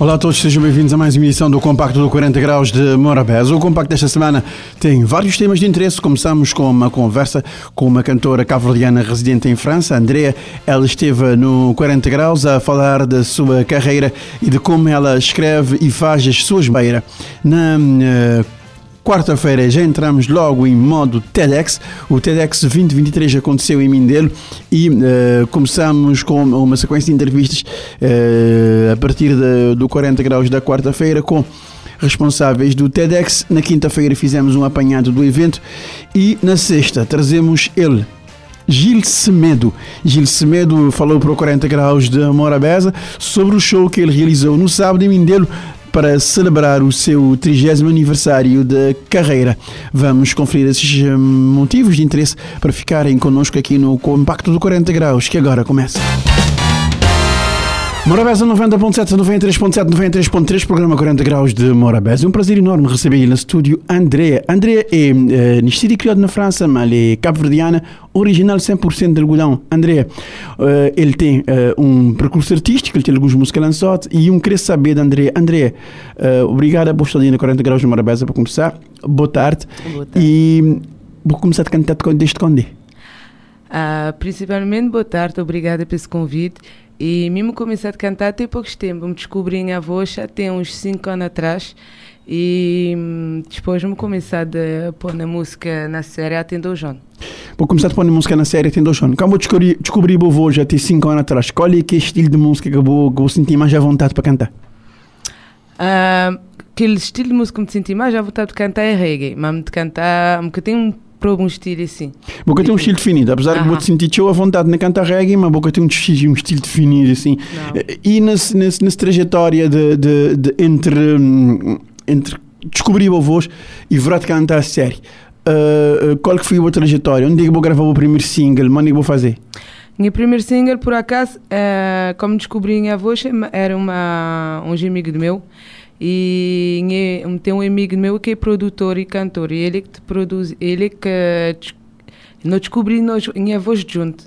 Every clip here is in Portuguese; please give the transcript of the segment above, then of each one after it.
Olá a todos, sejam bem-vindos a mais uma edição do Compacto do 40 Graus de Morabeza. O Compacto desta semana tem vários temas de interesse. Começamos com uma conversa com uma cantora cabo-verdiana residente em França, Andrea. Ela esteve no 40 Graus a falar da sua carreira e de como ela escreve e faz as suas beiras. Na uh, Quarta-feira já entramos logo em modo TEDx. O TEDx 2023 aconteceu em Mindelo e uh, começamos com uma sequência de entrevistas uh, a partir de, do 40 graus da quarta-feira com responsáveis do TEDx. Na quinta-feira fizemos um apanhado do evento e na sexta trazemos ele. Gil Semedo. Gil Semedo falou para o 40 Graus de Morabeza sobre o show que ele realizou no sábado em Mindelo para celebrar o seu 30 aniversário de carreira. Vamos conferir esses hum, motivos de interesse para ficarem connosco aqui no Compacto do 40 Graus, que agora começa. Morabeza 90.7, 93.7, 93.3, programa 40 graus de Morabeza. É um prazer enorme receber no estúdio André. André é uh, nascido e criado na França, mas é cabo-verdiana, original 100% de algodão. André, uh, ele tem uh, um percurso artístico, ele tem algumas músicas lançadas e um querer saber de André. André, uh, obrigado por estar na 40 graus de Morabeza para começar. Boa tarde. Boa tarde. E vou começar a cantar desde quando? Uh, principalmente, boa tarde, obrigada por esse convite. E mesmo comecei a cantar tem pouco tempo. Me descobri em a voz tem uns 5 anos atrás. E hum, depois me comecei a pôr na música na série até dois anos. Vou começar a pôr na música na série até dois anos. Como eu descobri, descobri a voz já tem 5 anos atrás, qual é que o estilo de música que eu vou, que eu senti mais à vontade para cantar? Uh, aquele estilo de música que me senti mais à vontade de cantar é reggae. Mas de cantar, porque tem um para um estilo assim. Boca tem um estilo definido, apesar de vou sentir eu à vontade na cantar reggae, mas Boca tem um, um estilo definido assim. Não. E nessa, trajetória de, de, de, entre, entre descobrir a voz e virar de cantar a série, uh, qual que foi a trajetória? Onde é que vou gravar o primeiro single? Onde é que vou fazer? Meu primeiro single, por acaso, uh, como descobri a voz, era uma, um amigo meu. E tem um amigo meu que é produtor e cantor, e ele que produz, ele que nós descobri nós minha voz junto.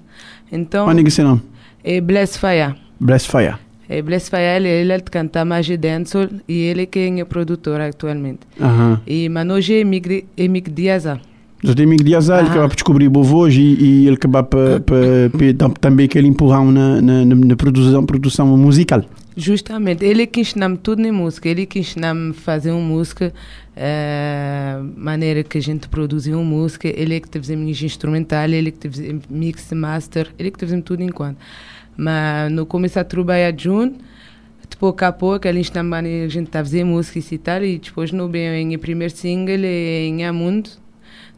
Então, Qual é nome? É Bless Fire. Bless Fire. É Bless Fire, ele, ele canta mais de dancehall e ele que é produtor atualmente. E mas hoje é amigo, amigo de Azar. Já tem amigo de Azar, ele acaba por descobrir boa voz e, e ele acaba também que ele empurrar na, na, na, produção, produção musical. Justamente, ele que ensina-me tudo na música, ele que ensina-me a fazer uma música, uh, maneira que a gente produz uma música, ele é que teve minhas instrumental, ele é que teve mix, master, ele é que teve tudo enquanto. Mas no começo a trabalhar junto, depois a pouco ele ensina-me a gente a fazer música e tal, e depois no bem, em primeiro single, em Amundo,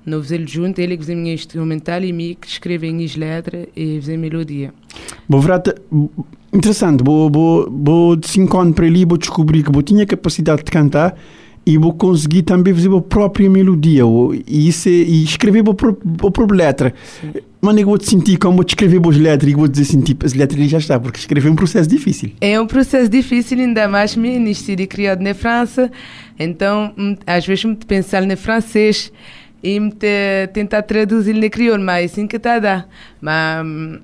no fazer junto, ele que minha instrumental e mim que escreve as letras e fazia melodia. Boa verdade, interessante, vou, vou, vou de 5 anos para ali, vou descobrir que vou tinha capacidade de cantar e vou conseguir também fazer a própria melodia e, isso, é, e escrever a própria letra. Mas eu vou te sentir como vou escrever as letras e vou dizer assim, tipo, as letras já está, porque escrever é um processo difícil. É um processo difícil, ainda mais me nasci criado na França, então hum, às vezes me pensar no francês e me tentar traduzir na crioulo, mas assim que está a dar. Mas hum,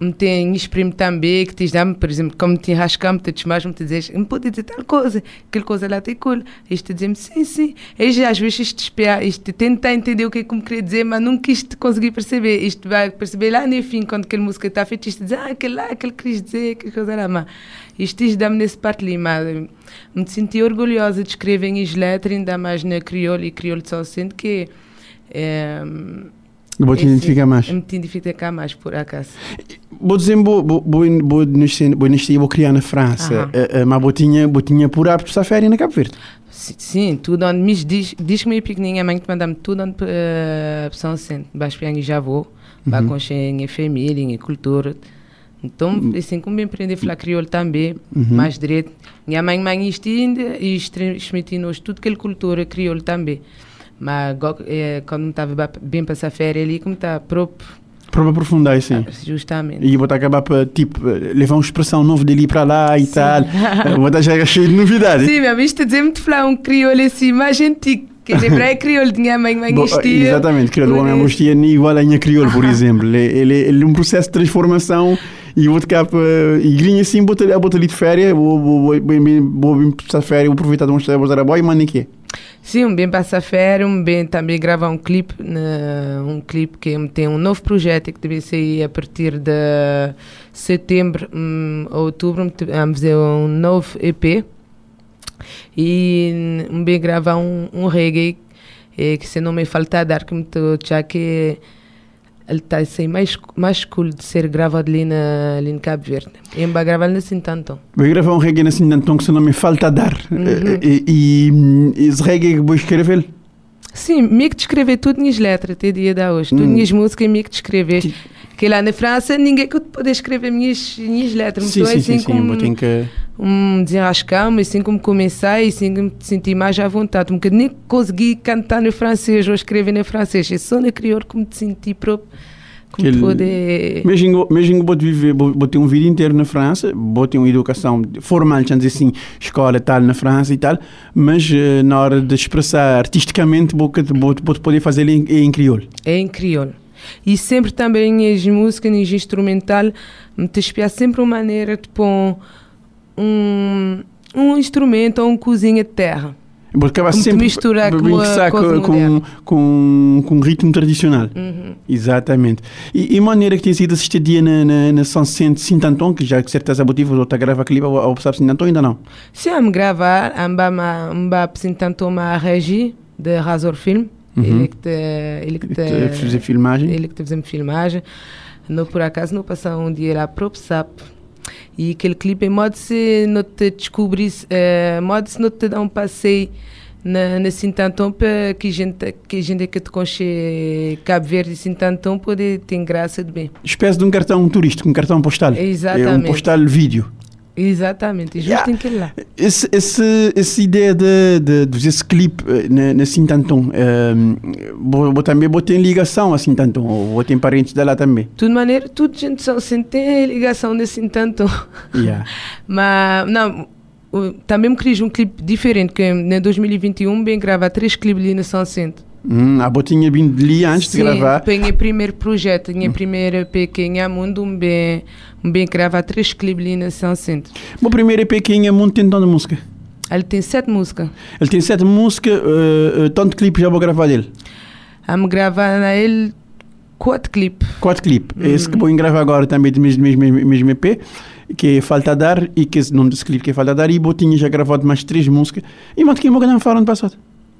me tem exprime também que te dá por exemplo, como te rascam, te mais me dizes, me pode dizer tal coisa, aquela coisa lá tem cool. Isto dizer-me, sim, sim. E já às vezes isto espera, isto tenta entender o que é que me queria dizer, mas nunca isto conseguir perceber. Isto vai perceber lá no fim, quando aquela música está feita, isto diz, ah, aquele lá, aquele quis dizer, aquela coisa lá, mas isto isto dá-me nesse parte ali, mas me senti orgulhosa de escrever em letras, ainda mais na crioulo e crioulo só sendo que é, Vou te identificar mais. Me identificar mais, por acaso. Vou dizer, vou, vou, vou, vou, vou vou criar na França, uh, uh, mas vou tinha, vou tinha por hábito essa férias na Cabo Verde. Sim, tudo onde me diz, diz que me pequenininha, a mãe que manda-me tudo onde uh, São Centro, baixo para já vou, uhum. conhecer a família, a cultura. Então, uhum. assim como me aprendi a falar crioulo também, uhum. mais direito. Minha mãe, mãe, isto ainda, e transmitir-nos tudo aquela cultura crioulo também. Mas é, quando estava bem para essa férias ali, como está próprio Para aprofundar, sim. Justamente. E vou acabar para, tipo, levar uma expressão nova dali para lá e tal. Vou estar já cheio de novidades. Sim, minha vista dizer muito falar um crioulo assim mais antigo. Que lembrar é crioulo de minha mãe, mãe estia. Exatamente, crioulo homem angostia nem igual a minha crioulo, por exemplo. Ele, ele, é um processo de transformação e vou ficar para. E grinha assim, botar bota ali de férias, vou, vou, vou, bem, bem, vou bem passar férias, vou aproveitar de mostrar a boa e mano, que é. Sim, um bem passar férias, um bem também gravar um clipe, né, um clipe que tem um novo projeto que deve sair a partir de setembro a outubro, vamos fazer um novo EP e um bem gravar um, um reggae eh, que se não me falta dar que me já que ele está assim mais mais cool de ser gravado ali na ali em Cabo Verde. E vai gravar assim tanto. Vou gravar um reggae assim, então que se não me falta dar. Uhum. E, e, e esse reggae que vou escrever. Sim, me que descrever tudo minhas letras até dia da hoje. Tudo minhas músicas, me que descrever. Que lá na França ninguém que pode escrever minhas, minhas letras. Sim, Então sim, sim, assim sim. como Vou ter que. Um desenrascar, mas assim como começar e assim como me sentir mais à vontade. Um bocadinho nem consegui cantar no francês ou escrever no francês. É só no crioulo que me senti próprio. Como Aquele- poder. Imagino, imagino que vou viver, uma vida inteira na França, ter uma educação formal, dizer assim, escola tal, na França e tal, mas eh, na hora de expressar artisticamente, vou poder fazer em, em crioulo. É em crioulo. E sempre também as músicas, as instrumental, me te sempre uma maneira de pôr um, um instrumento ou uma cozinha de terra. Vou acabar Como te sempre misturar a com a com, com, com, com ritmo tradicional. Uhum. Exatamente. E, e maneira que tem sido assistir dia na, na, na São Sintanton, que já com certeza motivos ou está a gravar clipe ou, ou sabe Sintanton, ainda não. Se eu me gravar, vou apresentar uma regi de Razor Film. Uhum. Ele que te, ele que te, Fazer filmagem. ele que te fazemos filmagem. Não, por acaso, não passar um dia lá para o SAP. E aquele clipe é modo se não te descobrir, é, modo se não te dar um passeio na, na Sintanton para que a gente que gente que te conche Cabo Verde e Sintanton pode ter graça de bem. Espécie de um cartão turístico, um cartão postal. É um Exatamente. postal vídeo. Exatamente, justo Yeah. em lá. Esse, esse, essa ideia de, de, de fazer esse clipe eh, na Sintanton, um, vou, vou também botar em ligação a Sintanton, ou vou ter parentes dela também. De toda maneira, tudo gente só ter ligação de Sintanton. Yeah. Mas, não, também me queria um clipe diferente, que em 2021 bem gravar três clipes ali na São Centro. Hum, a botinha vindo de ali antes de gravar. Foi o primeiro projeto, a primeira pequena mundo, um bem, um bem gravar três clipes ali na São Centro. O primeiro EP que é muito tentando de música. Ele tem sete músicas. Ele tem sete músicas, uh, uh, tanto clipe já vou gravar dele. Vamos gravar na ele quatro clipes. Quatro clipes. Esse que vou gravar agora também do mesmo, mesmo, mesmo EP, que é Falta Dar, e que desse clipe que é Falta Dar, e botinha já gravado mais três músicas. E mas que eu não falaram ano passado.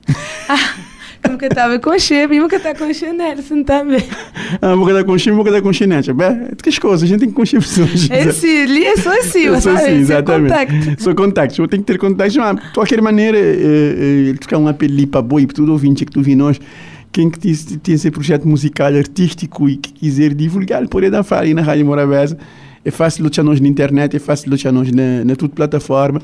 Nunca estava com chefe e nunca está com chefe Nelson também. Ah, vou cadar com chim, vou cadar com chinete. Bem, que as coisas, a gente tem que conhecer pessoas. Esse ali é só assim, sou sabe? é exatamente. contacto. Sou contactos, eu tenho que ter contactos. Mas, de qualquer maneira, eh, eh, ele tocar um apelo ali para boi, para tudo ouvinte que tu vi nós, quem que tem, tem esse projeto musical, artístico e que quiser divulgar, pode dar fala aí na Rádio Morabeza. É fácil lutar nós na internet, é fácil lutar nós na, na tudo plataforma.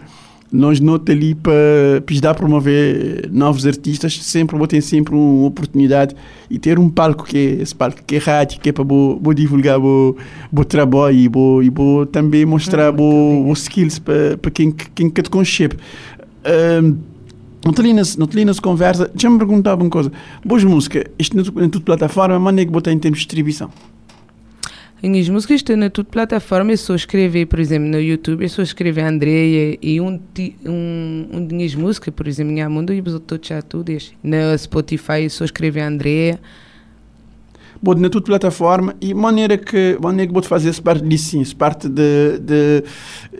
Nós não te ali para a promover novos artistas, sempre vou ter sempre uma oportunidade e ter um palco que é esse palco que é rádio, que é para vou, vou divulgar o bo trabalho e vou, e vou também mostrar muito os skills para para quem, quem que te conhece. Um, li nas conversas, já me perguntava uma coisa. Boas músicas, isto na, tu- na tua plataforma, mas nem que botar em termos de distribuição. Minhas músicas estão na tudo plataforma. Eu só escrever, por exemplo, no YouTube, eu só escrever Andreia e um, um, um de minhas músicas, por exemplo, Minha Mundo e outros já tudo. Na Spotify, eu só escrever Andreia. Boto na tua plataforma e maneira que maneira que vou fazer essa parte disso sim, essa parte de, de,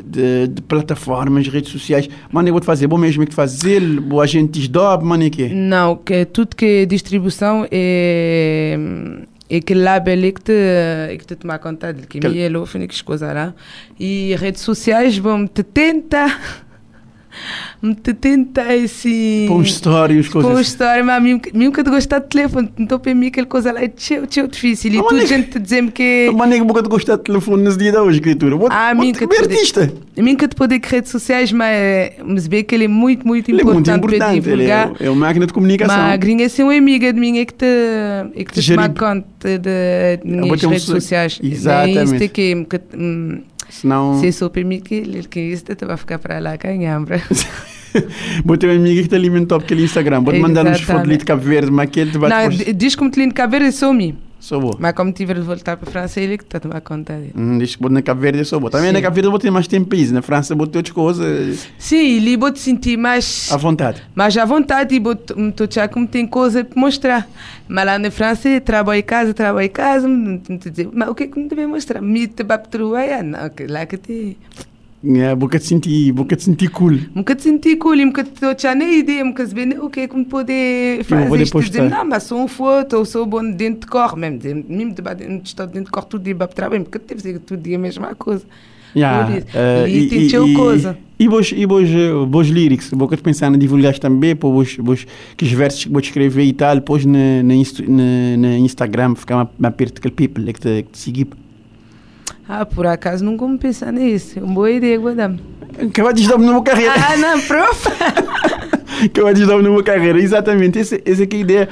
de, de plataformas, redes sociais, maneira vou fazer, bom mesmo é que fazer, boa gente desdobre, maneira que é. Não, que tudo que é distribuição é. É aquele label ali que te, que te tomar conta dele, que Aquele- me elofone, que tentar te tenta assim. Põe histórias, coisas. Põe história, mas que tu gostar de telefone, então para mim aquela coisa lá é tchau, tchau difícil. E tu gente te dizer-me que. Mas nem que boca de gostar de telefone nesse dia da hoje, escritura. Vou, Ah, vou te artista. A mim que te poder que redes sociais, mas, mas vê que ele é muito, muito Ele é muito importante, importante. Ele é, é uma máquina de comunicação. Mas a gringa é uma amiga de mim é que te, é que te toma conta de, minhas redes so- sociais. Exatamente. É que, é que hum, Senão. se sou para mim que Insta te vai ficar para lá com a nhambra. Vou ter uma amiga que te alimentou aquele Instagram. Vou-te mandar uns fotos de Cabo Verde, mas aquele te vai Não, diz como te lindo Cabo Verde, sou me. Sou boa. Mas como tiver de voltar para a França, ele que está a tomar conta dele. Hum, diz que na Cabo Verde, sou boa. Também Sim. na Cabo Verde eu vou ter mais tempo isso. Na França vou ter outras coisas Sim, ali vou te sentir mais, à vontade. mais à vontade e vou te como tem coisa para mostrar. Mas lá na França, trabalho em casa, trabalho em casa, mas o que é que me deve mostrar? Me te vai trabalhar? Não, que lá que te... Te te que me poder vou fazer. depois Isto dizer, postar. não, mas sou um foto, ou sou bom dentro de corpo, mesmo, dizer, mesmo de dentro de dentro de corpo, todo dia para trabalhar, porque deve ser todo dia a mesma coisa. Yeah, eh, E teu coisa. E vos, e vos, vos lyrics, boca de pensar na divulgar também, para vos, vos, que os versos que vou escrever e tal, depois na, na, inst- na, na Instagram, ficar mais, mais perto daquele people que te, que te seguir. Ah, por acaso nunca me pensar nisso. É uma boa ideia, Guadam. Acabou de dar-me numa carreira. Ah, não, prof! Acabou de dar-me numa carreira, exatamente. Essa, essa é que é a ideia.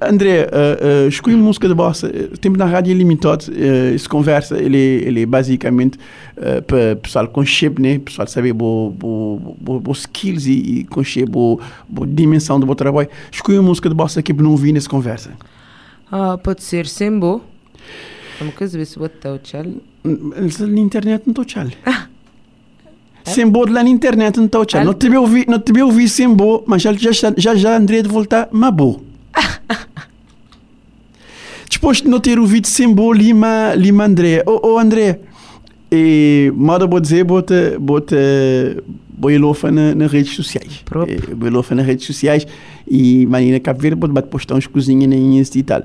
André, uh, uh, escolhi música de bossa. O tempo na rádio é limitado. Uh, essa conversa, ele, ele é basicamente uh, para pessoal com shape, né? Pessoal saber bo, bo, bo, bo skills e, e bo, bo dimensão do bom trabalho. Escolhi uma música de bossa que não vi nessa conversa. Ah, pode ser Sembo. O tchau. Na internet não estou tchau. Sembo de lá na internet não estou tchau. Ah. Não te ouvi, não te ouvi Sembo, mas já já já, já André de voltar, mas bom. Depois de não ter ouvido Sembo Lima, Lima André. Ô oh, André, e moda vou dizer, bota, bota, boilofa na, nas redes sociais. Próprio. Eh, Boilofa nas redes sociais e Marina Cabo Verde, bota postar uns cozinhas na Insta e tal.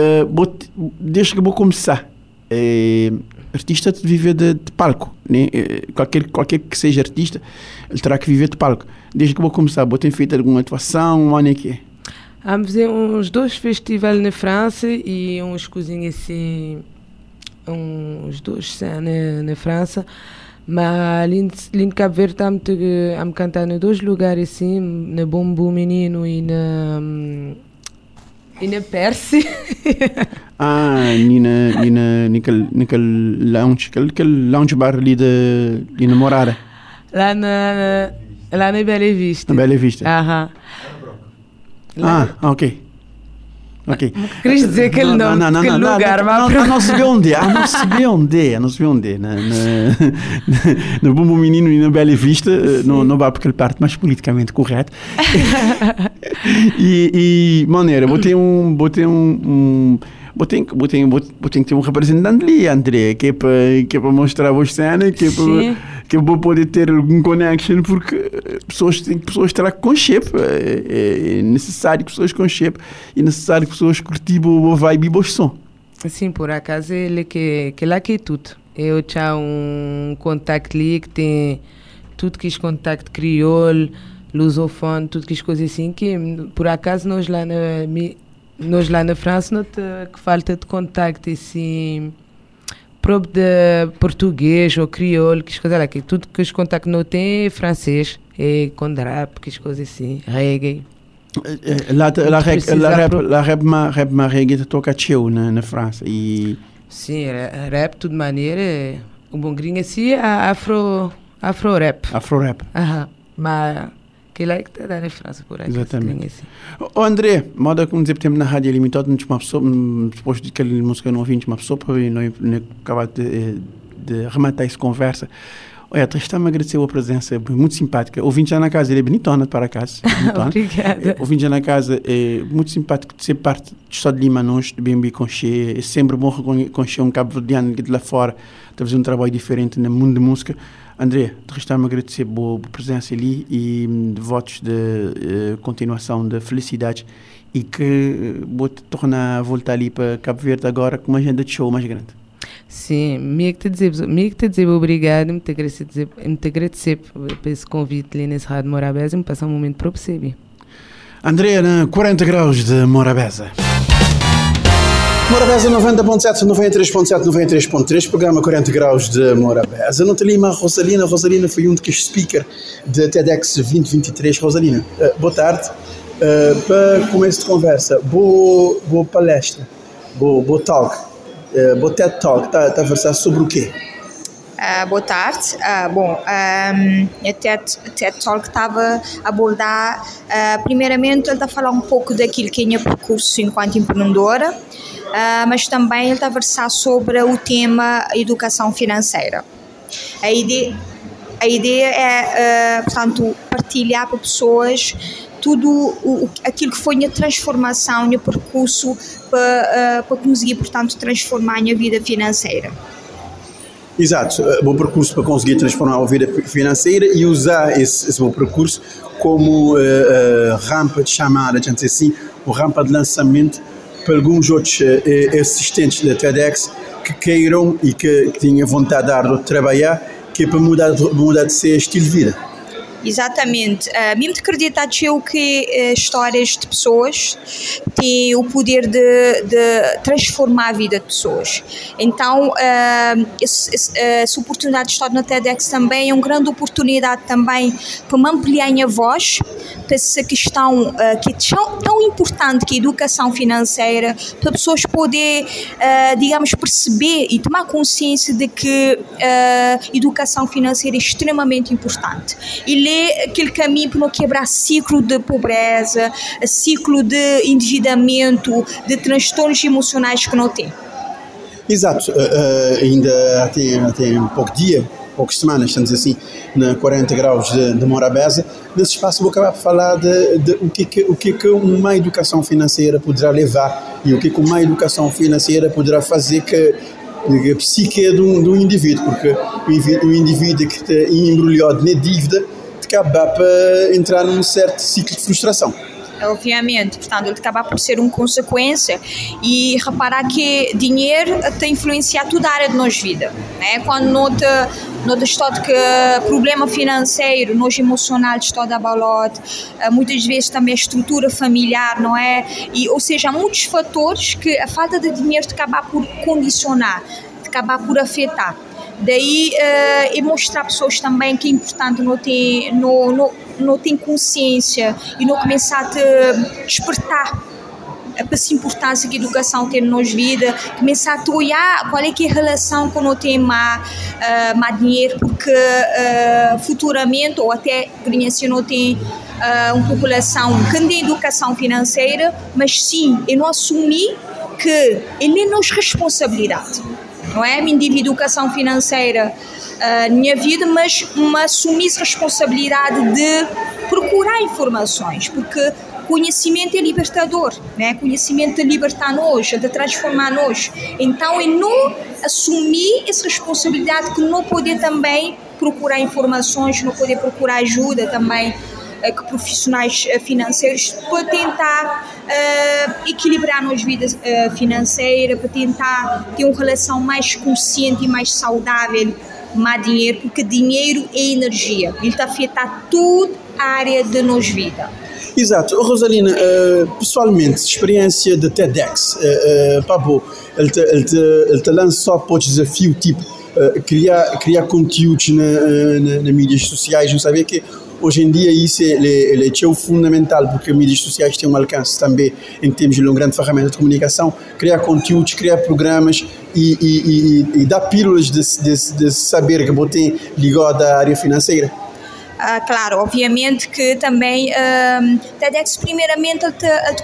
Uh, desde que vou começar, eh, artista de viver de, de palco, né? Eh, qualquer, qualquer que seja artista, ele terá que viver de palco. Desde que vou começar, vou ter feito alguma atuação, um ano é que. Vamos fazer uns dois festivais na França e uns cozinhas assim, uns dois na, na França. Mas ali em- Cabo Verde estamos a cantar em dois lugares assim, na Bombo Menino e na. Hum, e na Perse. Ah, ni na, ni na, naquele, naquele lounge, aquele, lounge bar ali de, de namorada, lá na. Lá na Bela Vista. na Bela Vista. Aham. Ah, ok. Ok. Queres dizer aquele nome, aquele lugar, não, mas não, pronto. não se vê onde é, ah, não se vê onde é, não se vê onde. Na, na, no Bumbo Menino e na Bela Vista, eh, não, não vai porque ele parte mais politicamente correto. e, e, maneira, botei um, botei um, um botei, botei, botei, botei que ter um representante ali, André, que é para que é para mostrar a vossa cena, que é para que eu vou poder ter algum connection, porque pessoas têm pessoas terá com shape, é, é necessário que pessoas com shape e necessário que pessoas curtir o vibe e o som. Sim, por acaso ele que, que lá que é tudo. Eu tinha um contacto ali que tem tudo que é contacto crioulo, lusofone, tudo que é coisa assim, que por acaso nós lá na, nós lá na França não que falta de contacto assim próprio de português ou crioulo, que coisa lá, que tudo que os contactos não tem é francês, é com rap, que coisa assim, reggae. Eh, Lá, lá, rap, precisa lá, rap, lá rap, ma, rap ma reggae toca teu na, na França e Sim, ra- rap, tudo maneira. O bom gringo assim é afro, afro rap. afro rap. Aham. Mas que é que está na França por aí. Exatamente. Assim. Ô André, moda como dizer tempo na rádio é limitado, uma pessoa, depois de aquela música não ouvi, não tinha uma pessoa para não, não acabar de, de rematar essa conversa. Olha, Tristan me agradeceu a presença, muito simpática. Ouvinte já na casa, ele é bonitona para casa. Obrigada. Ouvinte já na casa, é muito simpático de ser parte de Estado de Lima, nós, de BNB Conche. É sempre bom reconhecer um cabo-verdiano que de lá fora está a fazer um trabalho diferente no mundo de música. André, Tristan me agradecer a boa presença ali e hum, de votos de eh, continuação de felicidade e que eh, vou te tornar a voltar ali para Cabo Verde agora com uma agenda de show mais grande. Sim, me que te dizer, me que te dizer obrigado, me te agradecer, me te agradecer por esse convite ali nesse rádio Morabeza e me passar um momento para perceber. André, na 40 graus de Morabeza. Morabeza 90.7, 93.7, 93.3, programa 40 graus de Morabeza. Não te lima Rosalina. Rosalina foi um dos speaker de TEDx 2023. Rosalina, uh, boa tarde. Uh, para começo de conversa, boa, boa palestra, boa, boa talk, uh, boa TED Talk, está tá a versar sobre o quê? Uh, boa tarde. Uh, bom, um, a TED, TED Talk estava a abordar, uh, primeiramente, ele está a falar um pouco daquilo que é o meu percurso enquanto empreendedora, mas também ele está a versar sobre o tema educação financeira. A ideia, a ideia é, portanto, partilhar para pessoas tudo o, aquilo que foi a transformação, o percurso para, para conseguir, portanto, transformar a minha vida financeira. Exato, bom percurso para conseguir transformar a vida financeira e usar esse, esse bom percurso como uh, uh, rampa de chamada, digamos assim, ou rampa de lançamento alguns outros uh, assistentes da TEDx que queiram e que, que tenham vontade de trabalhar, que é para mudar, mudar de ser estilo de vida. Exatamente. Uh, mesmo de acreditar que uh, histórias de pessoas têm o poder de, de transformar a vida de pessoas. Então, esse, esse, essa oportunidade de estar na TEDx também é uma grande oportunidade também para me ampliar a voz para essa questão uh, que é tão, importante que a educação financeira, para pessoas poder, digamos, perceber e tomar consciência de que educação financeira é extremamente importante. E é aquele caminho para não quebrar ciclo de pobreza, ciclo de endividamento, de transtornos emocionais que não tem. Exato, uh, uh, ainda tem, tem pouco dia, poucas semanas, estamos assim, na 40 graus de, de Morabeza, nesse espaço vou acabar por falar de, de, o, que, que, o que, que uma educação financeira poderá levar e o que, que uma educação financeira poderá fazer que a psique um, de um indivíduo, porque o indivíduo que está embrulhado na dívida acabar para entrar num certo ciclo de frustração. Obviamente, portanto, ele acaba por ser uma consequência e reparar que dinheiro tem influenciado toda a área de nossa vida. Né? Quando nota, nota está que problema financeiro, nós emocional está a balote, eh, muitas vezes também a estrutura familiar, não é? E, ou seja, há muitos fatores que a falta de dinheiro acaba por condicionar, acaba por afetar. Daí uh, e mostrar pessoas também que é importante não ter, não, não ter consciência e não começar a te despertar para essa importância que a educação tem na nossa vida, começar a olhar qual é que é a relação com o tema uh, mais dinheiro, porque uh, futuramente, ou até se não tem uh, uma população que tem educação financeira, mas sim, eu não assumir que ele é nossa responsabilidade não é? Me de educação financeira uh, na minha vida, mas uma assumir responsabilidade de procurar informações, porque conhecimento é libertador, né? conhecimento é libertar-nos, de transformar-nos. Então, é não assumir essa responsabilidade que não poder também procurar informações, não poder procurar ajuda também que profissionais eh, financeiros para tentar uh, equilibrar nas vidas uh, financeiras, para tentar ter uma relação mais consciente e mais saudável com dinheiro, porque dinheiro é energia, ele está a afetar toda a área da nossa vida. Exato. Rosalina, uh, pessoalmente, experiência de TEDx, uh, uh, ele te, ele, te, ele te lança só para o desafio, tipo, criar, criar conteúdos na, na, nas mídias sociais, não sabia que Hoje em dia isso é, é, é fundamental porque as mídias sociais têm um alcance também em termos de uma grande ferramenta de comunicação, criar conteúdos, criar programas e, e, e, e dar pílulas de, de, de saber que você ligado à área financeira. Uh, claro, obviamente que também uh, TEDx primeiramente ele te, ele te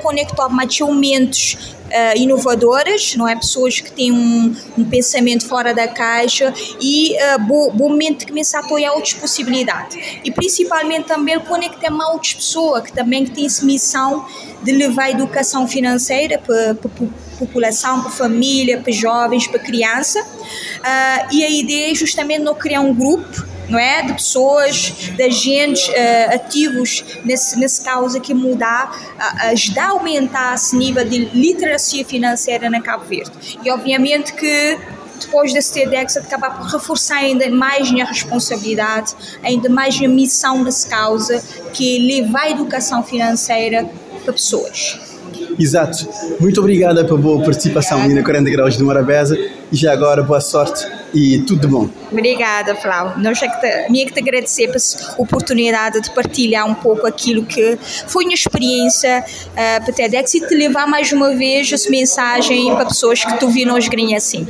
mais momentos uh, inovadoras, não é? Pessoas que têm um, um pensamento fora da caixa e uh, momento de começar a apoiar outras possibilidades. E principalmente também conectar com outras pessoas que também têm essa missão de levar a educação financeira para, para a população, para a família, para jovens, para criança. Uh, e a ideia é justamente não criar um grupo não é? De pessoas, de agentes uh, ativos nesse, nesse causa que mudar, uh, ajudar a aumentar esse nível de literacia financeira na Cabo Verde. E obviamente que depois desse TEDx, acabar por reforçar ainda mais minha responsabilidade, ainda mais minha missão nessa causa, que levar a educação financeira para pessoas. Exato. Muito obrigada pela boa participação aí na 40 Graus de Morabeza e já agora boa sorte e tudo de bom. Obrigada, Flávio. Nós é que te, minha que te agradecer pela oportunidade de partilhar um pouco aquilo que foi minha experiência uh, para TEDx e te levar mais uma vez essa mensagem para pessoas que tu viram hoje assim.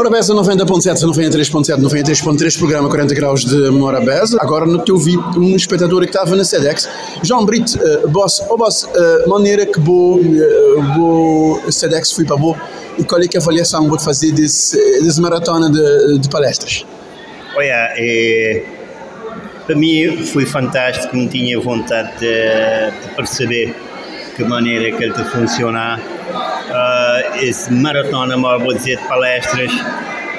Morabeza 90.7, 93.7, 93.3, programa 40 graus de Morabeza. Agora no teu vi um espectador que estava na SEDEX, João Brito, uh, boss, oh boss, uh, maneira que bo, uh, bo SEDEX foi para bo e qual é que a avaliação vou fazer desse, desse maratona de, de palestras? Olha, é, para mim foi fantástico, não tinha vontade de, de perceber que maneira que ele a funcionar uh, esse maratona, vou dizer, de palestras.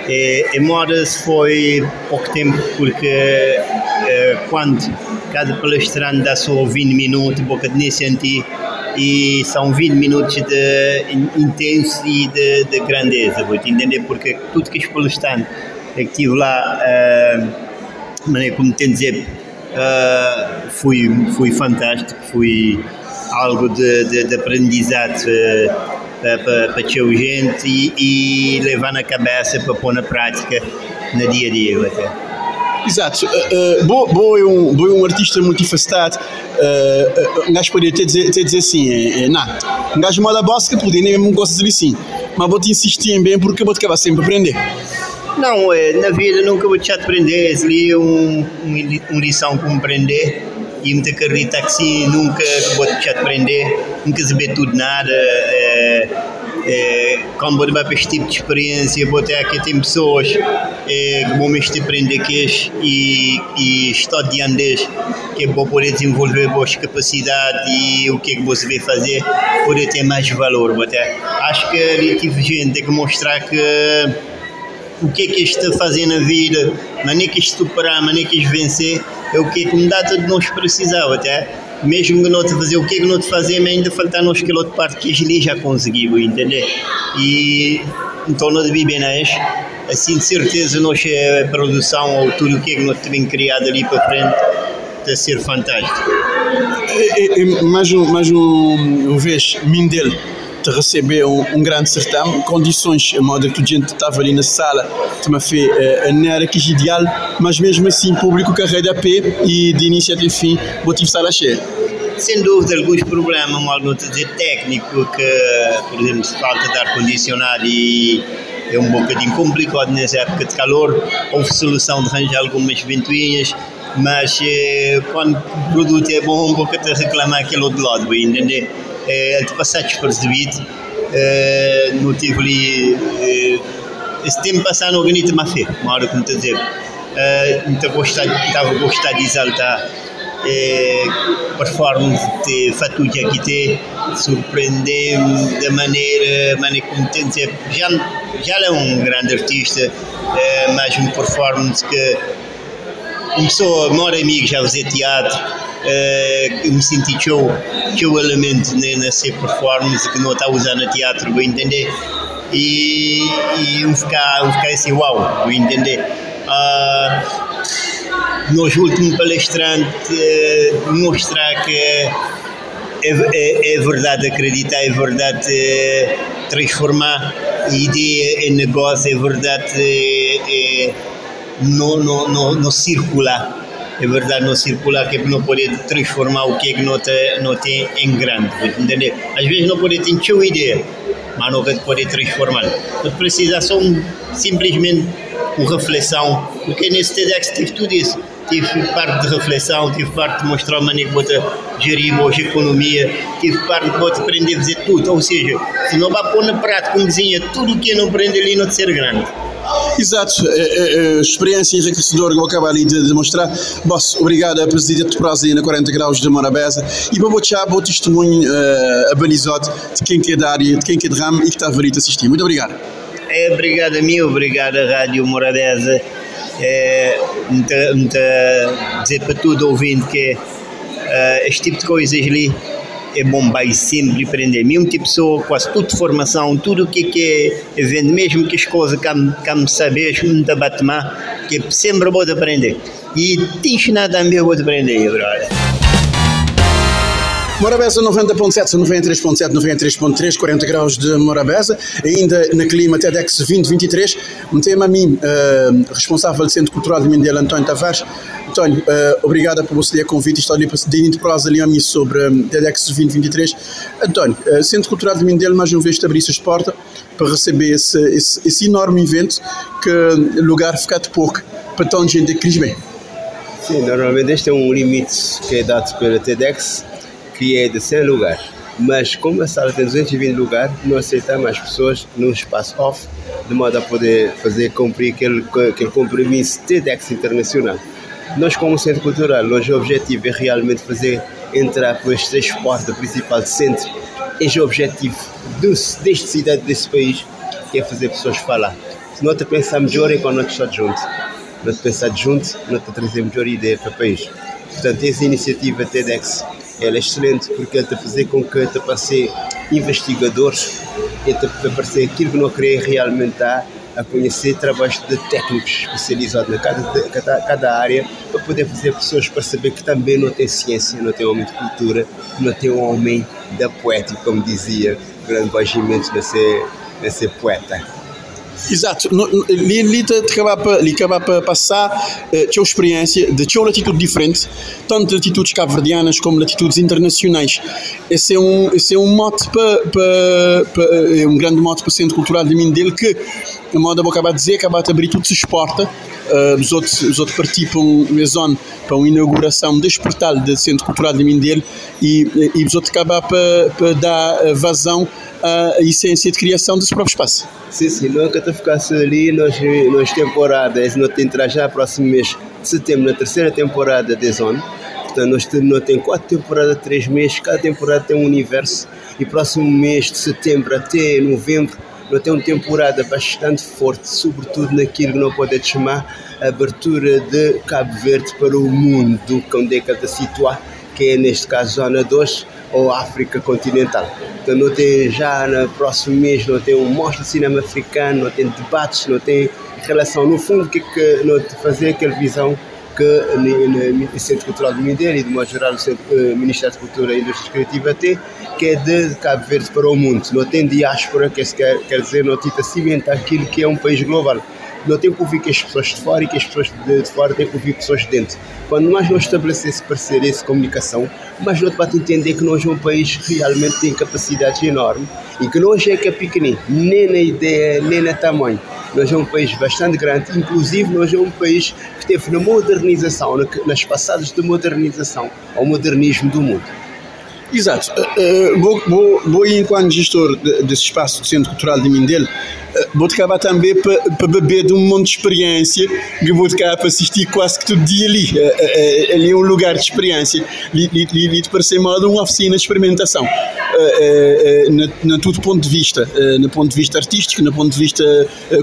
E, e moda-se foi pouco tempo, porque uh, quando cada palestrante dá só 20 minutos, boca de nem sentir, e são 20 minutos de intenso e de, de grandeza, vou te entender, porque tudo que os palestrantes que estive lá, uh, como tem dizer, uh, foi, fantástico, foi algo de, de, de aprendizado uh, para, para, para ter gente e, e, levar na cabeça para pôr na prática no dia a dia até. Exato. Uh, uh, Bo, é um, Bo é um artista multifacetado. Uh, um gajo poderia até dizer, até dizer assim: é, é, não, um gajo mala bosca podia nem mesmo gostar de assim. Mas vou te insistir em bem porque vou te acabar sempre a aprender. Não, é, na vida nunca vou de aprender. Ali é um, um, um lição como aprender e muita acredita que sim, nunca vou deixar de aprender, nunca saber tudo nada. É, é, quando vou para este tipo de experiência, vou ter aqui tem pessoas é, que vão me aprender que e, e estou diante deles, que vou poder desenvolver boas capacidades e o que é que vou saber fazer, poder ter mais valor. Ter. Acho que ali tive gente que mostrar que o que é que este a fazer na vida, maneira que este superar, maneira que este vencer, é o que é que me dá de nós precisava até. Mesmo que não te fazer o que é que não te fazer, mas ainda falta nos aquela outra parte que ele já conseguiu, entender? E então nós vivemos assim de certeza nós a produção ou tudo o que é que nós temos criado ali para frente está a ser fantástico. E, e, mais um, mais um, um vez, Mindel te receber um, um, grande certame, condições, a modo que a gente estava ali na sala, também foi uh, não era que ideal, mas mesmo assim, público carrega a pé e de início até fim, vou te estar a cheio. Sem dúvida, alguns problemas, algo dizer técnico, que, por exemplo, falta de ar-condicionado e é um bocadinho complicado nessa época de calor, houve solução de arranjar algumas ventoinhas, mas eh, quando o produto é bom, um pouco de reclamar aquele outro lado, entender? É, de passar despercebido. É, não tive ali. É, esse tempo passar no organita má fé, uma hora como estou a dizer. Estava a gostar de exaltar é, performance de Fatuja aqui surpreendeu-me da maneira, maneira como tem dizer, já, já é um grande artista, mas um performance que começou, mora amigo, já fazer teatro, uh, me senti que eu, que eu elemento nessa performance que não está a usar no teatro, vou entender? E, e eu ficar, eu ficar assim, uau, vou entender? Uh, nós últimos palestrantes uh, mostrar que é, é, é, verdade acreditar, é verdade uh, transformar ideia em negócio, é verdade é, não, não, não, não circular é verdade não circular que não pode transformar o que é que não, te, não tem em grande, entender? Às vezes não pode ter uma ideia, mas não pode transformar. Não precisa só um, simplesmente uma reflexão, porque nesse TEDx tive tudo isso. Tive parte de reflexão, tive parte de mostrar a maneira que você gerir a economia, tive parte de aprender a fazer tudo. Ou seja, se não vai pôr na prática, como dizia, tudo o que não aprende ali não ser grande. Exato, é, é, é, experiência enriquecedora que eu acabo ali de demonstrar. Boss, obrigado a Presidente de Prazo na 40 Graus de Morabeza e para botar o testemunho uh, abalizado de quem quer dar e de quem quer de ramo e que está a assistir. Muito obrigado. É, obrigado a mim, obrigado à Rádio Morabeza. É, muito, dizer para tudo ouvindo que uh, este tipo de coisas ali é bom vai sempre aprender. Mesmo que a pessoa, quase tudo formação, tudo o que, que é vendo, mesmo que as coisas que me sabes, te bate que é sempre de aprender. E tens nada bom de aprender, brother. Morabeza 90.7, 93.7, 93.3, 40 graus de Morabeza, ainda na clima TEDx 2023, um tema a mim, uh, responsável do Centro Cultural de Mindelo, António Tavares. António, uh, obrigada por você ter convite, estou ali para ali a mim sobre um, TEDx 2023. António, uh, Centro Cultural de Mindelo mais uma vez te abriste as portas para receber esse, esse, esse, enorme evento que lugar fica de pouco para tão gente que quis bem. Sim, normalmente este é um limite que é dado pela TEDx que é de 100 lugares. Mas como a sala tem 220 lugares, não aceitamos as pessoas num espaço off, de modo a poder fazer cumprir aquele, aquele compromisso TEDx internacional. Nós, como Centro Cultural, nosso objetivo é realmente fazer entrar por estes três portas principal do centro. Este é o objetivo dos, deste cidade, desse país, que é fazer pessoas falar. Se nós pensamos melhor quando nós estamos juntos. Nós pensamos juntos, nós trazemos melhor ideia para o país. Portanto, essa iniciativa TEDx ela é excelente porque ela te fazer com que te passe investigadores e te parecer aquilo que não queria realmente dar a conhecer trabalhos de técnicos especializados na cada, cada, cada, área para poder fazer pessoas perceber que também não tem ciência, não tem homem de cultura, não tem homem da poética, como dizia o grande Bagimento de ser, de ser poeta. Exato. Ele acaba para passar a sua experiência de sua latitude diferente, tanto latitudes cabo-verdianas como latitudes internacionais. Esse é um, esse é um mote para, é um grande mote para o Centro Cultural de Mindelo que, a moda vou acabar de dizer, acaba de abrir tudo se exporta. Uh, os, outros, os outros participam na zona para uma inauguração deste portal do Centro Cultural de Mindelo e, e os outros acabam para, para dar vazão a essência de criação desse próprio espaço. Sim, sim, nunca te ficasse ali nas, nas temporadas, não te entrar já próximo mês de setembro, na terceira temporada de Zone. Portanto, nós temos tem quatro temporadas, três meses, cada temporada tem um universo. E próximo mês de setembro até novembro, nós temos uma temporada bastante forte, sobretudo naquilo que não pode chamar a abertura de Cabo Verde para o mundo, onde é que está situar, que é neste caso Zona 2 ou África continental. Então não tem já no próximo mês não tem um mostra de cinema africano, não tem debates, não tem relação no fundo que que não fazer aquela visão que o Centro Cultural do Mindelo e de modo geral o uh, Ministério de Cultura e Indústria Criativa tem, que é de Cabo Verde para o mundo. Não tem diáspora, que quer, quer dizer, não tenta cimentar aquilo que é um país global não tem que ouvir que as pessoas de fora e que as pessoas de, fora têm que ouvir pessoas de dentro. Quando nós não estabelecemos parceria, essa comunicação, mas não vai entender que nós é um país que realmente tem capacidades enormes e que nós é que é pequenino, nem na ideia, nem na tamanho. Nós é um país bastante grande, inclusive nós é um país que teve na modernização, nas passadas de modernização, ao modernismo do mundo. Exato. Uh, uh, vou, vou, vou, enquanto gestor desse espaço do Centro Cultural de Mindelo, vou acabar também para pa beber de um monte de experiência que vou acabar para assistir quase que todo dia ali. Uh, ali é um lugar de experiência. Ali, para ser modo uma oficina de experimentação. na, na todo ponto de vista. no ponto de vista artístico, no ponto de vista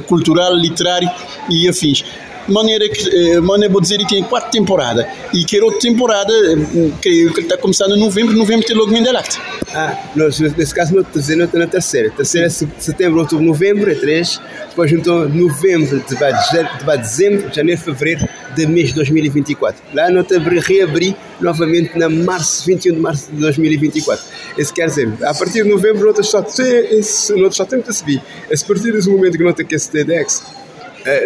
cultural, literário e afins maneira que, eh, maneira vou dizer, que tem quatro temporadas. E que outra temporada, eh, creio que está começando em novembro, novembro tem logo Mindelact. Ah, nós, nesse caso, não estou dizendo, na terceira. Terceira é setembro, outubro, novembro, é três. Depois, então, novembro, de dezembro, janeiro, fevereiro de mês de 2024. Lá não te reabri novamente na março, 21 de março de 2024. Isso quer dizer, a partir de novembro, nós só, nós só temos que subir. A partir desse momento que não tem que esse TEDx,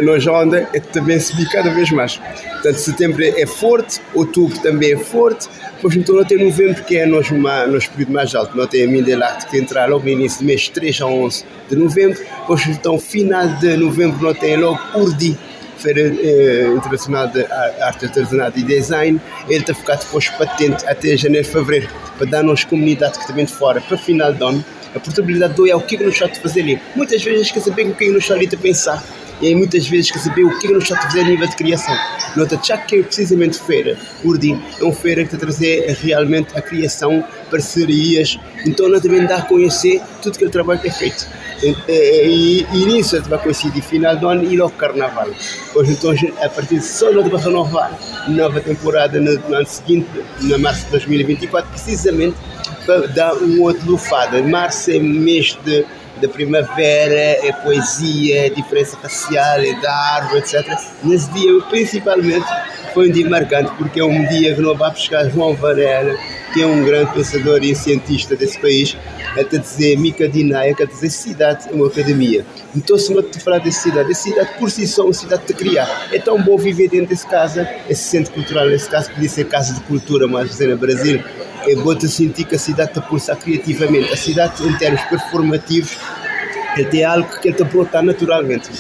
nós onda também subir cada vez mais. Portanto, setembro é forte, outubro também é forte, depois então tem novembro que é nós uma, período mais alto, não tem a Mindelact que entra logo no início do mês 3 a 11 de novembro, depois então final de novembro não tem logo Urdi, Feira eh, Internacional de Arte Artesanal e Design, ele está ficar depois patente até janeiro, fevereiro, para dar-nos comunidade que também de fora, para final de ano, a portabilidade do é o que é que nos está a fazer ali. Muitas vezes quer saber o que é que nos está ali a pensar e muitas vezes quer saber o que é nos está a fazer a nível de criação. Nota já que é precisamente feira, Urdim, é uma feira que está a trazer realmente a criação, parcerias, então nós também dá a conhecer tudo que o trabalho que é feito. E, e, e nisso vai coincidir final do ano e logo carnaval. Pois então, a partir de só nós vamos renovar nova temporada no, no ano seguinte, na março de 2024, precisamente para dar um outro lufado. Março é mês de da primavera, é poesia, é diferença racial, é da árvore, etc. Nesse dia, principalmente, foi um dia marcante, porque é um dia que não vai buscar João Varela, que é um grande pensador e cientista desse país, a te dizer Mica Dinaia, que a dizer cidade é uma academia. Então, se te falar de cidade, a cidade por si só é uma cidade de criar. É tão bom viver dentro desse casa, esse centro cultural, nesse caso, podia ser casa de cultura, mas dizer no Brasil, é bom te sentir que a cidade te pulsa criativamente. A cidade, em termos performativos, é algo que ele te brota naturalmente.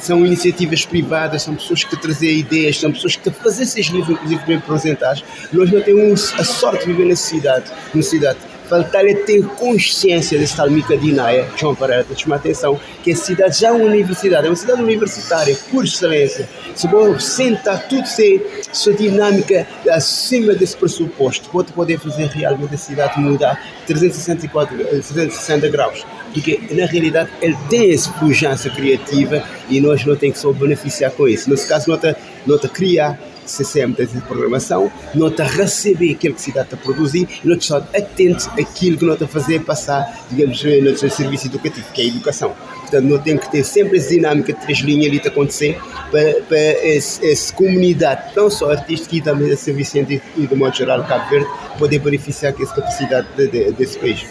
São iniciativas privadas, são pessoas que trazem ideias, são pessoas que te fazem esses livros, inclusive, bem apresentados. Nós não temos a sorte de viver na cidade. Na cidade faltar é ter consciência desse tal Mica Dinaia, João Pereira, te chamar atenção, que a cidade já é uma universidade, é uma cidade universitária, por excelência. Se bom, sentar tudo ser sua dinâmica acima desse pressuposto, pode poder fazer realmente a cidade mudar 364, 360 graus. Porque, na realidade, ele tem essa pujança criativa e nós não temos que só beneficiar com isso. Nesse caso, nota, nota criar CCM tem de programação, não está a receber aquilo que se dá a produzir e não está atento àquilo que não está a fazer passar, digamos, no serviço educativo, que é a educação. Portanto, não tem que ter sempre essa dinâmica de três linhas ali a acontecer para, para essa, comunidade, não só artística e também a serviço e, de modo geral, Cabo Verde, poder beneficiar com essa capacidade de, de, desse país.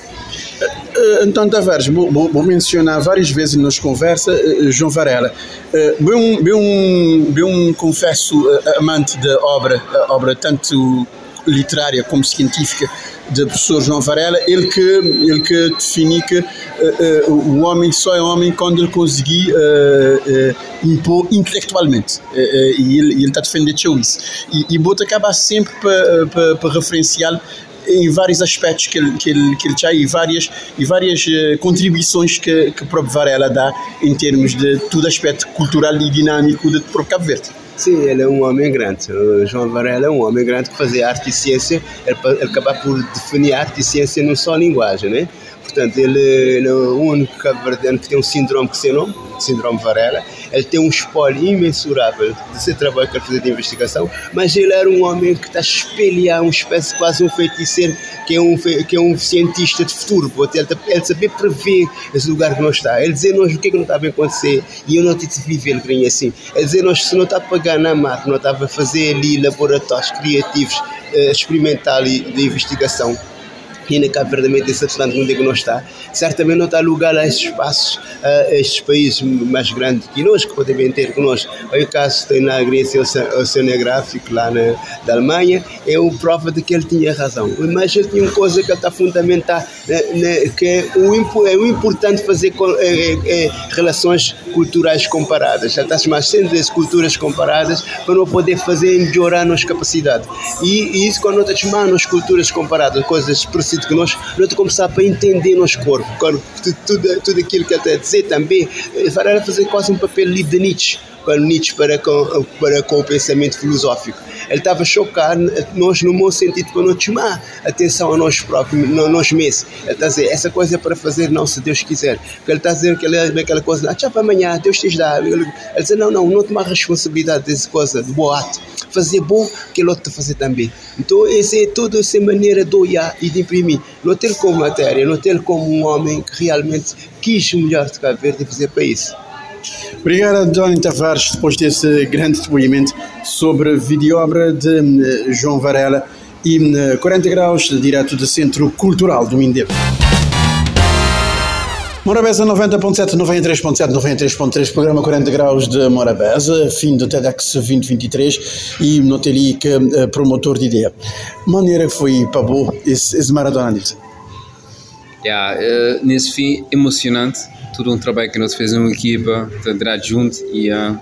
Eh, então, Tavares, vou, vou, mencionar várias vezes nas conversas uh, João Varela. Bem, bem, bem confesso amante da obra, obra tanto literária como científica do professor João Varela, ele que, ele que define que uh, uh, o homem só é homem quando ele conseguir uh, impor intelectualmente. e ele, está defendendo isso. E, e Bota acaba sempre para pa, referenciar em vários aspectos que ele, que ele, que ele já e várias, e várias uh, contribuições que, que o próprio Varela dá em termos de todo aspecto cultural e dinâmico do próprio Cabo Verde. Sim, ele é um homem grande. O João Varela é um homem grande que fazia arte e ciência, ele, ele acaba por definir arte e ciência numa só linguagem, né? Portanto, ele, ele é o único cabo-verdiano que tem um síndrome que seu nome, síndrome Varela. Ele tem um espólio imensurável desse trabalho que ele fazia de investigação, mas ele era um homem que está a espelhar uma espécie quase um feiticeiro, que é um, que é um cientista de futuro. Ele, ele sabia prever esse lugar que não está. Ele dizer nós o que é que não estava a acontecer e eu não tive de viver ele assim. Ele dizer nós se não está a pagar na máquina, não estava a fazer ali laboratórios criativos, eh, experimental e de investigação e na Cabo Verde também tem tanto onde é que não está. Certamente não está lugar a estes espaços, a estes países mais grandes que nós, que podem ter connosco. Aí o caso tem na agência oceanográfica lá na da Alemanha, é uma prova de que ele tinha razão. Mas ele tinha uma coisa que ele está fundamental, que é o, é o importante fazer é, é, relações culturais comparadas. Chamar sempre de culturas comparadas para não poder fazer melhorar nossa capacidade. E, e isso quando nós chamamos culturas comparadas, coisas parecidas que nós, nós começar a entender nosso corpo, tudo, tudo aquilo que ele está a dizer também, fará fazer quase um papel de Nietzsche para Nietzsche para com, para com o pensamento filosófico. Ele estava chocado, nós no bom sentido para não chamar atenção a nós próprios, a nós mesmos. Ele está a dizer, essa coisa é para fazer não se Deus quiser. Porque ele está a dizer que ele é aquela coisa, ah, tchau para amanhã, Deus te dá. Ele, diz, não, não, não tomar responsabilidade dessa coisa, de boa ato. Fazer bom, que ele outro fazer também. Então, essa é toda essa maneira de olhar e de imprimir. Não ter como matéria, não ter como um homem que realmente quis melhor de Cabo Verde e fazer para isso. Obrigado, António Tavares, depois desse grande depoimento sobre a videoobra de eh, João Varela e 40 eh, graus, direto do Centro Cultural do Mindelo. Morabeza 90.7, 93.7, 93.3, programa 40 graus de Morabeza, fim do TEDx 2023 e ali que uh, promotor de ideia. Maneira que foi para boa esse, esse maratona Yeah, uh, nesse fim emocionante, tudo um trabalho que nós fizemos em equipa, trabalhar junto e uh,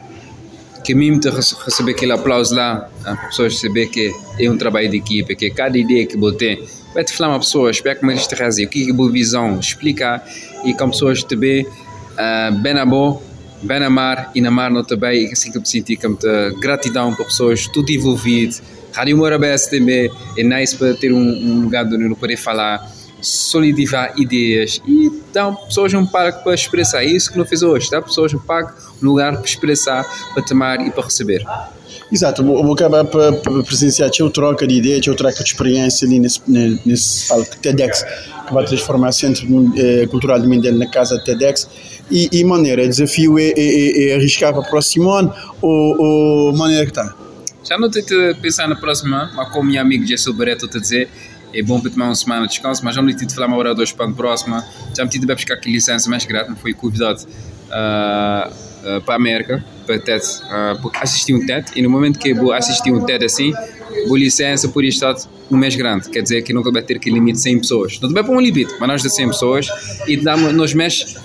que mesmo receber aquele aplauso lá, as pessoas saber que é um trabalho de equipa, que cada ideia que você tem, vai te falar uma pessoa, espera como eles te trazem, o que é a boa visão, explicar e com pessoas te ver uh, bem a boa, bem a mar e na mar não também, e assim que eu me senti com muita gratidão para pessoas, tudo envolvido, Rádio Morabés também é nice para ter um, um lugar onde eu poder falar solidificar ideias e dar pessoas um parque para expressar. É isso que não fiz hoje, dá pessoas um parque, um lugar para expressar, para tomar e para receber. Exato, vou, acabar para presenciar a troca de ideias, a troca de experiência ali nesse, nesse palco TEDx, que vai transformar o Centro eh, Cultural de Mindelo na casa TEDx. E, e maneira, o desafio é, é, é, arriscar para o próximo ano ou, ou maneira que está? Já não tenho que pensar no próximo ano, mas como meu amigo Jesse Barreto está a dizer, é bom para tomar uma semana de descanso, mas já não tive de falar uma hora ou para a próxima. Já me tive de buscar aqui licença mais grato, foi convidado uh, uh, para a América, para TED, uh, assistir um TED, e no momento que eu assisti um TED assim, vou licença por estar um mês grande, quer dizer que nunca vai ter que limite 100 pessoas. Não vai para um limite, mas nós de 100 pessoas, e damos nos meses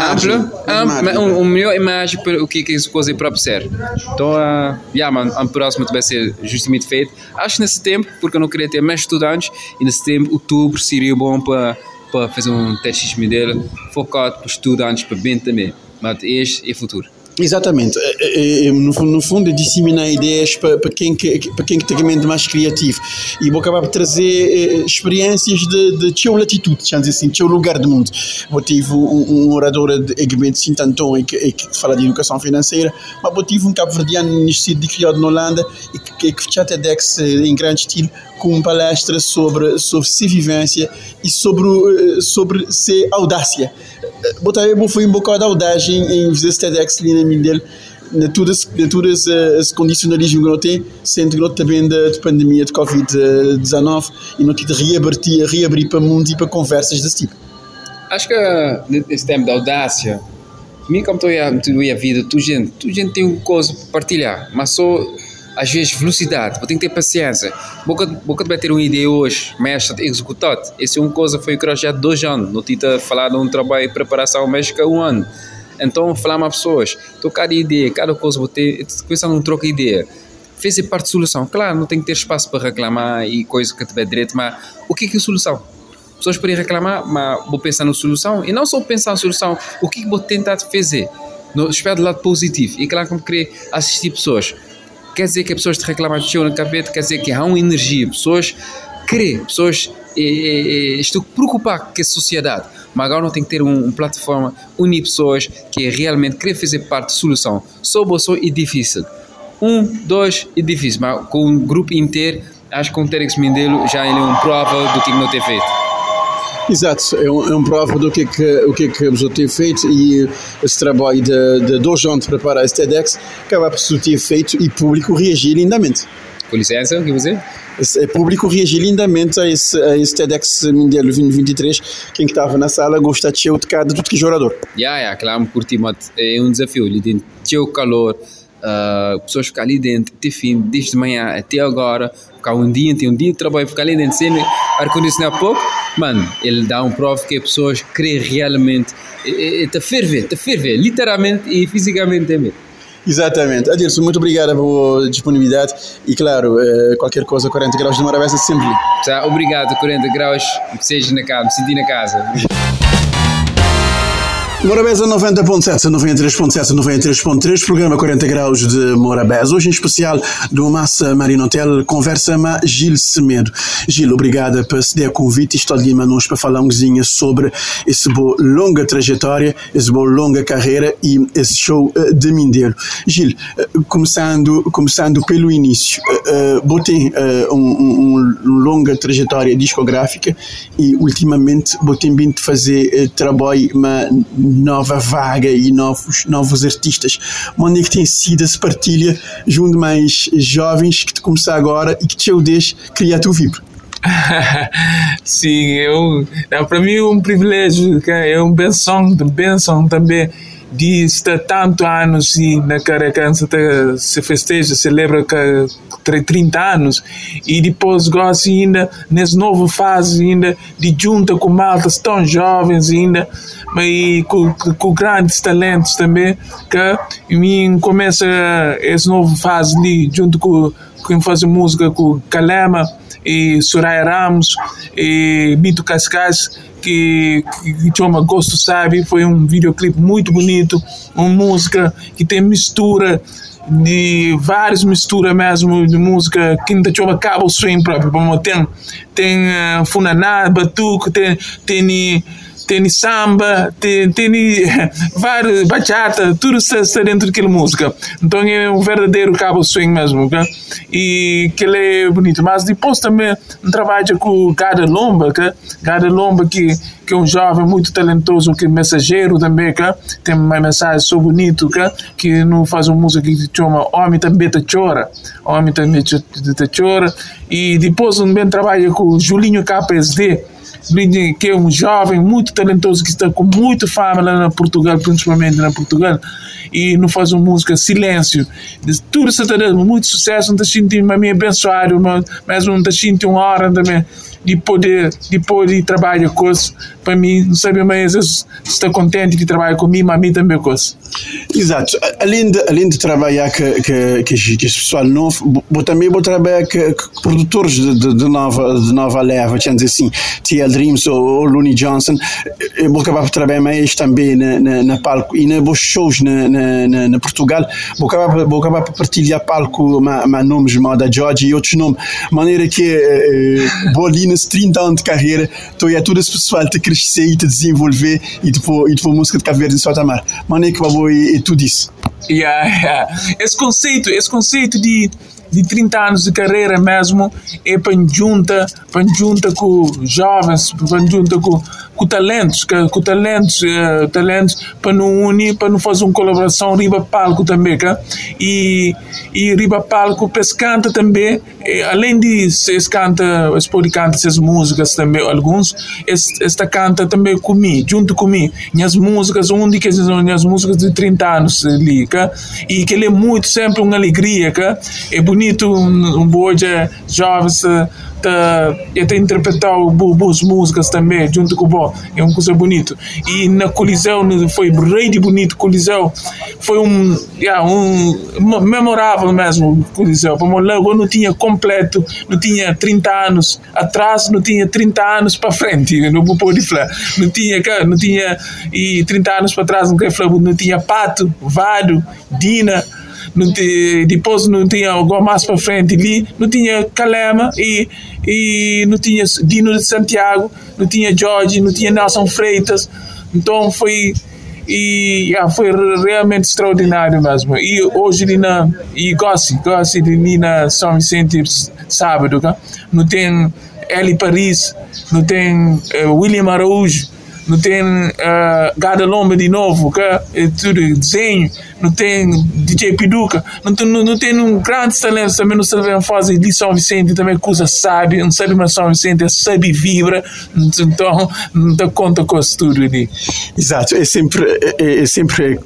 amplo, amplo um, um melhor imagem para o que, que essa coisa próprio ser. Então, uh, yeah, man, a próxima vai ser justamente feito. Acho nesse tempo, porque eu não queria ter mais estudantes, e nesse tempo, outubro seria bom para, para fazer um teste dele focado para estudantes, para bem também. Mas este é o futuro. Exatamente. É, é, no, no, fundo, é disseminar ideias para, quem que, para quem que tem mente mais criativo. E vou acabar por trazer experiências de, de teu latitude, dizer assim, teu lugar do mundo. Eu tive um, orador de Egmento Sintantão que, que fala de educação financeira, mas eu tive um cabo-verdiano nascido de criado na Holanda e que, que fez TEDx em grande estilo com uma palestra sobre, sobre vivência e sobre, sobre ser audácia botar eu fui um bocado de audaz em, fazer esse TEDx ali na minha dele na as condicionalismos que não tem, sendo que também da, pandemia de Covid-19 e não tive de reabrir, reabrir para o mundo e para conversas desse tipo. Acho que nesse tempo da audácia, mim como estou a, a vida, tu gente, gente tem uma coisa para partilhar, mas só às vezes velocidade, vou ter que ter paciência. Boca, boca vai ter uma ideia hoje, mas executado. Essa é uma coisa foi que já dois anos. Não tinha falado um trabalho de preparação médica um ano. Então, falar as pessoas, então cada ideia, cada coisa, vou ter, pensando num troca de ideia. Fez parte de solução. Claro, não tem que ter espaço para reclamar e coisa que tiver direito, mas o que é, que é a solução? Pessoas podem reclamar, mas vou pensar na solução. E não só pensar na solução, o que, é que vou tentar fazer? No, espero do lado positivo. E claro, como querer assistir pessoas quer dizer que as pessoas te reclamam de na cabeça, quer dizer que há uma energia, pessoas querem, pessoas é, é, estão preocupadas com a sociedade, mas agora não tem que ter uma um plataforma unir pessoas que realmente querem fazer parte da solução. Só você é difícil. Um, dois é difícil, mas com um grupo inteiro, acho que com o Terex Mindelo já ele é uma prova do que não ter feito. Exato, é um, é um prova do que é que, o que é que ter feito e esse trabalho de, de dois anos para preparar este TEDx acaba por ter feito e público reagir lindamente. Com licença, o que você? O público reagir lindamente a esse, a esse TEDx Mundial 2023. Quem estava na sala gosta de de cada tudo que jogador. Já, já, claro, curti, mas é um desafio. Ele tem o calor, uh, pessoas ficam ali dentro, até fim, desde manhã até agora, ficar um dia, tem um dia de trabalho, ficar ali dentro, sem ar-condicionado pouco, mano, ele dá um prova que as pessoas querem realmente, está ferver, está ferver, literalmente e fisicamente também. Exatamente. Adilson, muito obrigado pela disponibilidade e, claro, eh, qualquer coisa, 40 graus de Marabessa sempre. Tá, obrigado, 40 graus, seja na casa, me senti na casa. Morabeza 90.7, 93.7, 93.3, programa 40 graus de Morabeza. Hoje em especial do Massa Marino Hotel, conversa-me Gil Semedo. Gil, obrigada por ceder convite e estou ali manos para falar um pouquinho sobre essa boa longa trajetória, essa boa longa carreira e esse show eh, de Mindelo. Gil, eh, começando, começando pelo início, uh, botei uh, um, um, longa trajetória discográfica e ultimamente botei vindo fazer trabalho uma nova vaga e novos, novos artistas. Onde é que tem sido essa partilha junto mais jovens que te começar agora e que te deixe criar tu vivo? Sim, eu, para mim é um privilégio, é um benção, benção também de estar tanto anos e na Caracança se festeja, celebra 30 anos e depois gosta ainda nessa nova fase ainda de junta com maltas tão jovens ainda mas com, com grandes talentos também que mim começa essa nova fase ali junto com quem faz música com Kalema e Soraya Ramos e Bito Cascais que, que chama Gosto Sabe, foi um videoclipe muito bonito, uma música que tem mistura de várias misturas mesmo de música que ainda chama cabo swing próprio, tem tem uh, funaná, batuque, tem tem tem samba, vários bachata, tudo está, dentro daquela música. Então é um verdadeiro cabo swing mesmo, e que ele é bonito. Mas depois também trabalha com Gada Lomba, okay? Gada Lomba que, que é um jovem muito talentoso, que é mensageiro também, okay? tem uma mensagem so bonito, okay? que não faz uma música que chama Homem também te chora, Homem também te chora, e depois também trabalha com Julinho KPSD, que é um jovem muito talentoso que está com muita fama lá na Portugal, principalmente na Portugal, e não faz uma música silêncio. Tudo está dando muito sucesso, não está sentindo a minha abençoado, mas não está sentindo uma hora também de poder, de poder trabalhar com isso. Para mim, não sabe mais, está contente de trabalhar comigo, mas a mim também com isso. Exato. Além de, além de trabalhar com que, que, que, que pessoal novo, vou também vou trabalhar com, produtores de, de, de, nova, de nova leva, vamos dizer assim, T.L. Dreams ou, ou Looney Johnson. Eu vou acabar por trabalhar mais também na, na, na palco e nos shows na, na, na, Portugal. Vou acabar, vou acabar por partilhar palco com nomes de moda George e outros nomes. Maneira que eh, vou ali nesses 30 anos de carreira, estou a todo esse pessoal te crescer e te desenvolver e depois, e depois música de Cabo Verde em Sua Tamar. De maneira que vou e, e tudo isso. Yeah, yeah. Esse conceito, esse conceito de de 30 anos de carreira mesmo é para junta, junta com jovens, para junta com, com talentos, com, com talentos, uh, talentos para não unir, para não fazer uma colaboração riba palco também, cá? e e riba palco para canta também, e, além de se canta, se pode cantar essas músicas também alguns, esta canta também comigo, junto comigo, minhas músicas, onde que são minhas músicas de 30 anos ali, cá? e que ele é muito sempre uma alegria, cá? é bonito um, um boja jovem tá, até interpretar boas músicas também junto com o Bo é uma coisa bonito. E na Coliseu foi rei de bonito Coliseu foi um, yeah, um memorável mesmo Coliseu. Para logo não tinha completo não tinha 30 anos atrás não tinha 30 anos para frente não pode falar não tinha não tinha e 30 anos para trás não tinha Pato Vado Dina não tinha, depois não tinha algo mais para frente ali, não tinha Calema e, e não tinha Dino de Santiago, não tinha Jorge, não tinha Nelson Freitas. Então foi e yeah, foi realmente extraordinário mesmo. E hoje ali na e gosto, gosto ali na São Vicente sábado, tá? não tem Eli Paris, não tem uh, William Araújo, não tem uh, Gada Lomba de novo, que é tudo desenho, não tem DJ Piduca, não tem, não, não tem um grande talento também no Silvio fazem de São Vicente, também coisa sabe, não sabe mas São Vicente, sabe vibra, então não dá conta com isso tudo ali. Exato, é sempre, é, é sempre,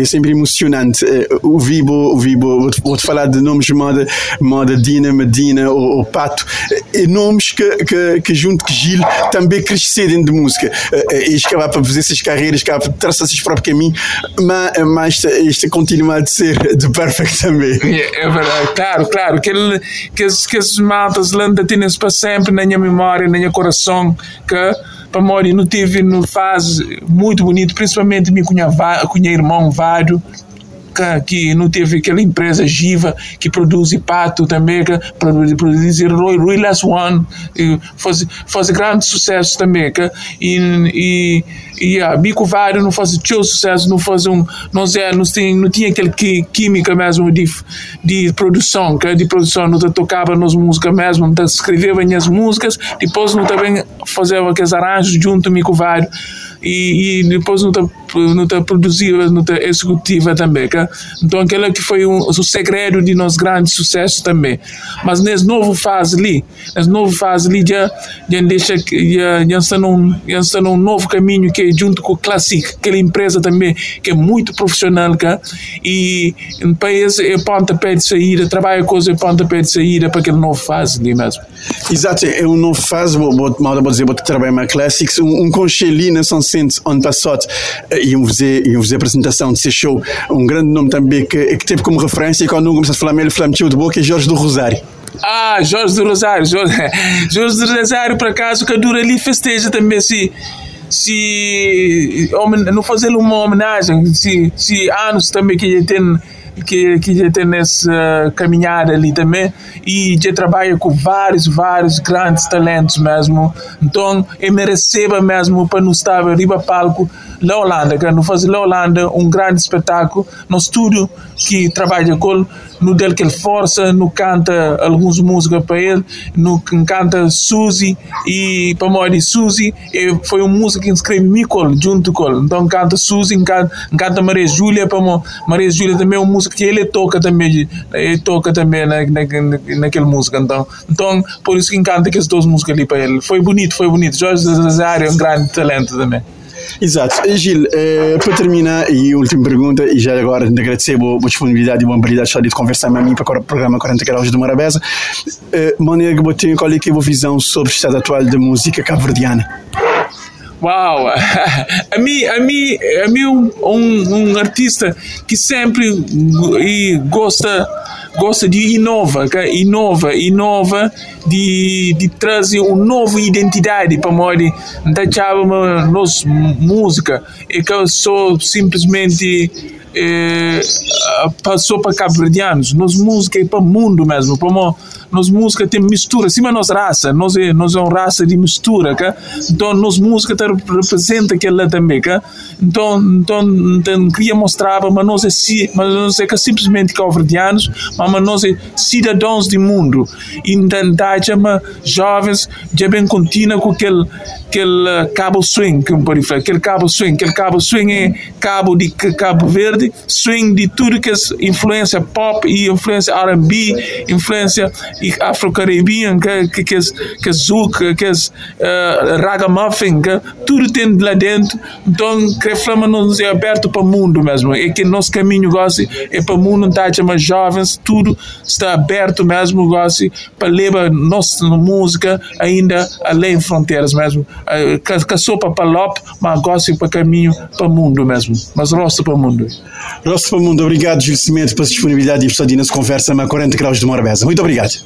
é sempre emocionante o Vibo, o Vibo, vou-te falar de nomes de moda, moda Dina, Medina ou, ou Pato, é nomes que, que, que junto com Gil também cresceram de música e acabar para fazer essas carreiras, acabar para traçar esses próprios caminhos, mas, mas isto continua a ser de perfect também. É, verdade, claro, claro, que, ele, que, que as maltas landa têm para sempre na minha memória, na minha coração, que para morrer não tive, não faz muito bonito, principalmente minha cunha, cunha irmão Que não teve aquela empresa Giva que produz pato também, que produz Roy, Last One, faz, faz grande sucesso também. Que, e, e, e a Bico Vário não faz teu sucesso, não faz um, não, sei, não, tem, não tinha aquela química mesmo de, de produção, que de produção, não tocava nas músicas mesmo, não escrevia as músicas, depois não também fazia aqueles arranjos junto com o Mico Vário e, e depois não produziva, não está executiva também. Cá? Então, aquela que foi um, o segredo de nosso grande sucesso também. Mas nessa nova fase ali, nessa nova fase ali, já, já deixa, já, já, está num, já está num novo caminho que é junto com o Classic, aquela empresa também que é muito profissional cá? e um país é pontapé de saída, trabalha coisa é pontapé de saída para aquela nova fase ali mesmo. Exato, é uma nova fase, vou, vou, vou dizer, vou trabalhar mais Classics, um, um concheli na São Centro, ano passado, iam fazer, iam fazer apresentação desse show. Um grande nome também que, que teve como referência e quando começaste a falar ele falou de boca é Jorge do Rosário. Ah, Jorge do Rosário. Jorge, Jorge do Rosário, por acaso, que dura ali festeja também se se não fazer uma homenagem, se, se anos também que ele tem que, que já tem nessa caminhada ali também e já trabalha com vários, vários grandes talentos mesmo. Então, eu me receba mesmo para não estar arriba palco na Holanda, que não fazer na Holanda um grande espetáculo no estúdio que trabalha com no dele que ele força, no canta algumas músicas para ele, no canta Suzy e para morrer Suzy foi uma música que escreve Micol junto com ele. Então canta Suzy, canta, canta Maria Júlia para Maria Júlia também é uma música que ele toca também, ele toca também na, na, naquela música. Então, então por isso que encanta aquelas duas músicas ali para ele. Foi bonito, foi bonito. Jorge Zazario é um grande talento também. Exato. Gil, eh, para terminar, e última pergunta, e já agora agradecer a disponibilidade e boa habilidade de conversar com a mim para o programa 40 graus de Morabeza. Eh, maneira que você qual é que é a visão sobre o estado atual da música cabo-verdiana? Uau! A mim, a mim, a mim um, um, um artista que sempre e gosta gosta de inova, inova, inova, de, de trazer uma nova identidade para nós, da nossa música, e que eu sou simplesmente eh, passou para cabo-verdianos, nossa música é para o mundo mesmo, para nós música tem mistura, mas nossa raça, nós é, nós é uma raça de mistura, cá? então nossa música tá, representa aquela também, cá? então, então, então queria mostrar, mas nós é, mas nós é que simplesmente cabo-verdianos, mas nós é cidadãos do mundo, então, chama jovens, já bem contínua com aquele, aquele cabo swing, que pode falar, aquele cabo swing, aquele cabo swing é cabo de Cabo Verde, swing de tudo que é influência pop e influência R&B, influência afro-caribenha, que, que, que, é, que é zouk, que é uh, ragamuffin, que tudo tem lá dentro. Então, que flama nos é aberto para o mundo mesmo. É que nosso caminho gosta é para o mundo, tá, mas jovens, tudo está aberto mesmo, gosta para levar nossa música ainda além fronteiras mesmo. Que sopa para Lop, mas gosta para caminho para o mundo mesmo. Mas rosto para o mundo. Rosto para o mundo. Obrigado, Gil Cimento, pela disponibilidade e por nessa conversa a 40 graus de Morabeza. Muito obrigado.